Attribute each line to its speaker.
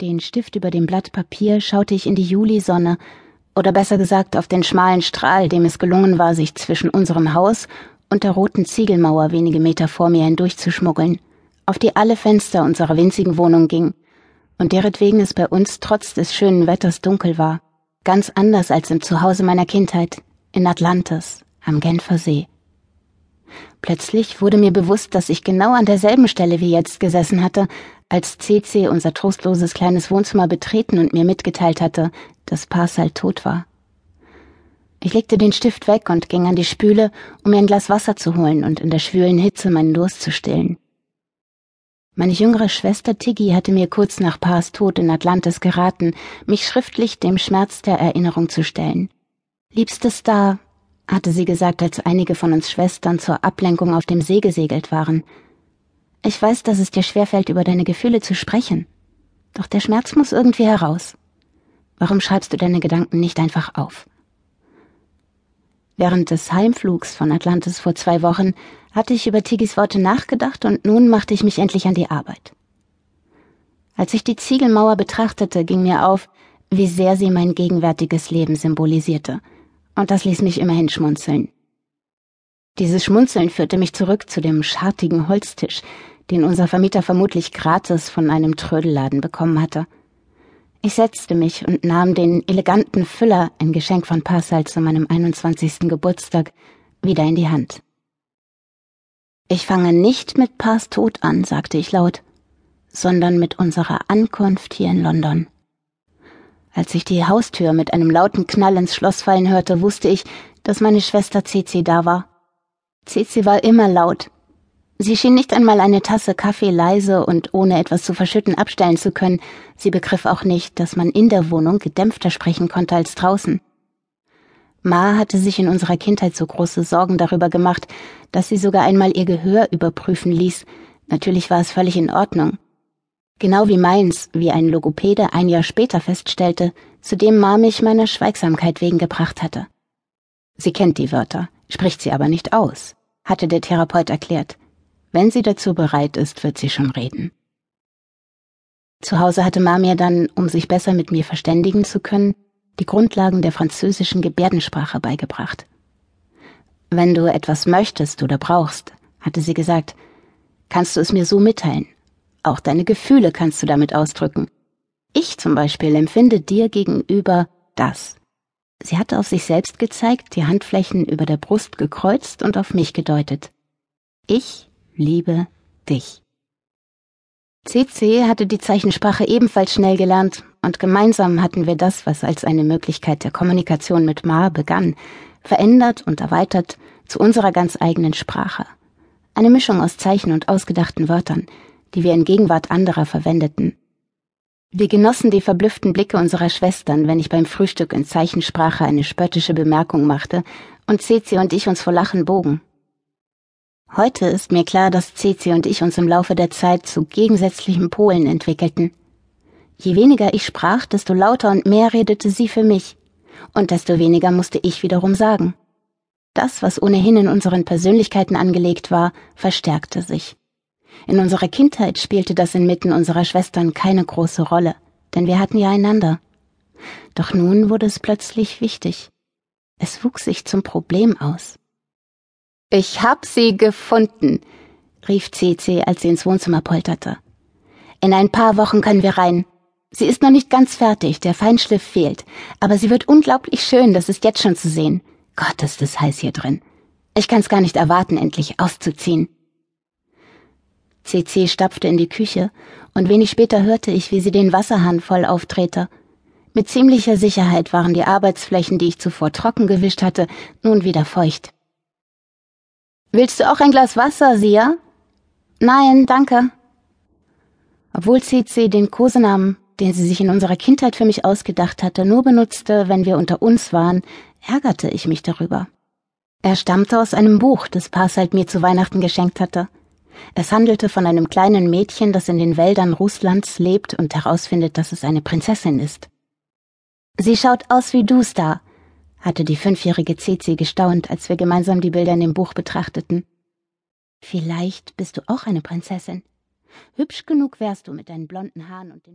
Speaker 1: Den Stift über dem Blatt Papier schaute ich in die Julisonne, oder besser gesagt auf den schmalen Strahl, dem es gelungen war, sich zwischen unserem Haus und der roten Ziegelmauer wenige Meter vor mir hindurchzuschmuggeln, auf die alle Fenster unserer winzigen Wohnung ging, und deretwegen es bei uns trotz des schönen Wetters dunkel war, ganz anders als im Zuhause meiner Kindheit, in Atlantis, am Genfer See. Plötzlich wurde mir bewusst, dass ich genau an derselben Stelle wie jetzt gesessen hatte, als CC unser trostloses kleines Wohnzimmer betreten und mir mitgeteilt hatte, dass Parsal tot war. Ich legte den Stift weg und ging an die Spüle, um mir ein Glas Wasser zu holen und in der schwülen Hitze meinen Durst zu stillen. Meine jüngere Schwester Tiggy hatte mir kurz nach Pars Tod in Atlantis geraten, mich schriftlich dem Schmerz der Erinnerung zu stellen. Liebstes Star, hatte sie gesagt, als einige von uns Schwestern zur Ablenkung auf dem See gesegelt waren, ich weiß, dass es dir schwerfällt, über deine Gefühle zu sprechen. Doch der Schmerz muss irgendwie heraus. Warum schreibst du deine Gedanken nicht einfach auf? Während des Heimflugs von Atlantis vor zwei Wochen hatte ich über Tigis Worte nachgedacht und nun machte ich mich endlich an die Arbeit. Als ich die Ziegelmauer betrachtete, ging mir auf, wie sehr sie mein gegenwärtiges Leben symbolisierte, und das ließ mich immerhin schmunzeln. Dieses Schmunzeln führte mich zurück zu dem schartigen Holztisch, den unser Vermieter vermutlich gratis von einem Trödelladen bekommen hatte. Ich setzte mich und nahm den eleganten Füller, ein Geschenk von Passal zu meinem 21. Geburtstag, wieder in die Hand. Ich fange nicht mit Pars Tod an, sagte ich laut, sondern mit unserer Ankunft hier in London. Als ich die Haustür mit einem lauten Knall ins Schloss fallen hörte, wusste ich, dass meine Schwester Cici da war. Cici war immer laut. Sie schien nicht einmal eine Tasse Kaffee leise und ohne etwas zu verschütten abstellen zu können. Sie begriff auch nicht, dass man in der Wohnung gedämpfter sprechen konnte als draußen. Ma hatte sich in unserer Kindheit so große Sorgen darüber gemacht, dass sie sogar einmal ihr Gehör überprüfen ließ. Natürlich war es völlig in Ordnung. Genau wie meins, wie ein Logopäde ein Jahr später feststellte, zu dem Ma mich meiner Schweigsamkeit wegen gebracht hatte. Sie kennt die Wörter, spricht sie aber nicht aus hatte der Therapeut erklärt. Wenn sie dazu bereit ist, wird sie schon reden. Zu Hause hatte Ma mir dann, um sich besser mit mir verständigen zu können, die Grundlagen der französischen Gebärdensprache beigebracht. Wenn du etwas möchtest oder brauchst, hatte sie gesagt, kannst du es mir so mitteilen. Auch deine Gefühle kannst du damit ausdrücken. Ich zum Beispiel empfinde dir gegenüber das. Sie hatte auf sich selbst gezeigt, die Handflächen über der Brust gekreuzt und auf mich gedeutet. Ich liebe dich. CC hatte die Zeichensprache ebenfalls schnell gelernt, und gemeinsam hatten wir das, was als eine Möglichkeit der Kommunikation mit Ma begann, verändert und erweitert zu unserer ganz eigenen Sprache. Eine Mischung aus Zeichen und ausgedachten Wörtern, die wir in Gegenwart anderer verwendeten. Wir genossen die verblüfften Blicke unserer Schwestern, wenn ich beim Frühstück in Zeichensprache eine spöttische Bemerkung machte und Ceci und ich uns vor Lachen bogen. Heute ist mir klar, dass Ceci und ich uns im Laufe der Zeit zu gegensätzlichen Polen entwickelten. Je weniger ich sprach, desto lauter und mehr redete sie für mich, und desto weniger musste ich wiederum sagen. Das, was ohnehin in unseren Persönlichkeiten angelegt war, verstärkte sich. In unserer Kindheit spielte das inmitten unserer Schwestern keine große Rolle, denn wir hatten ja einander. Doch nun wurde es plötzlich wichtig. Es wuchs sich zum Problem aus. Ich hab sie gefunden, rief CC, als sie ins Wohnzimmer polterte. In ein paar Wochen können wir rein. Sie ist noch nicht ganz fertig, der Feinschliff fehlt, aber sie wird unglaublich schön, das ist jetzt schon zu sehen. Gott, ist es heiß hier drin. Ich kann's gar nicht erwarten, endlich auszuziehen. CC stapfte in die Küche, und wenig später hörte ich, wie sie den Wasserhahn voll aufdrehte. Mit ziemlicher Sicherheit waren die Arbeitsflächen, die ich zuvor trocken gewischt hatte, nun wieder feucht. Willst du auch ein Glas Wasser, Sia? Nein, danke. Obwohl CC den Kosenamen, den sie sich in unserer Kindheit für mich ausgedacht hatte, nur benutzte, wenn wir unter uns waren, ärgerte ich mich darüber. Er stammte aus einem Buch, das Parsalt mir zu Weihnachten geschenkt hatte. Es handelte von einem kleinen Mädchen, das in den Wäldern Russlands lebt und herausfindet, dass es eine Prinzessin ist. Sie schaut aus wie du, Star, hatte die fünfjährige Cici gestaunt, als wir gemeinsam die Bilder in dem Buch betrachteten. Vielleicht bist du auch eine Prinzessin. Hübsch genug wärst du mit deinen blonden Haaren und den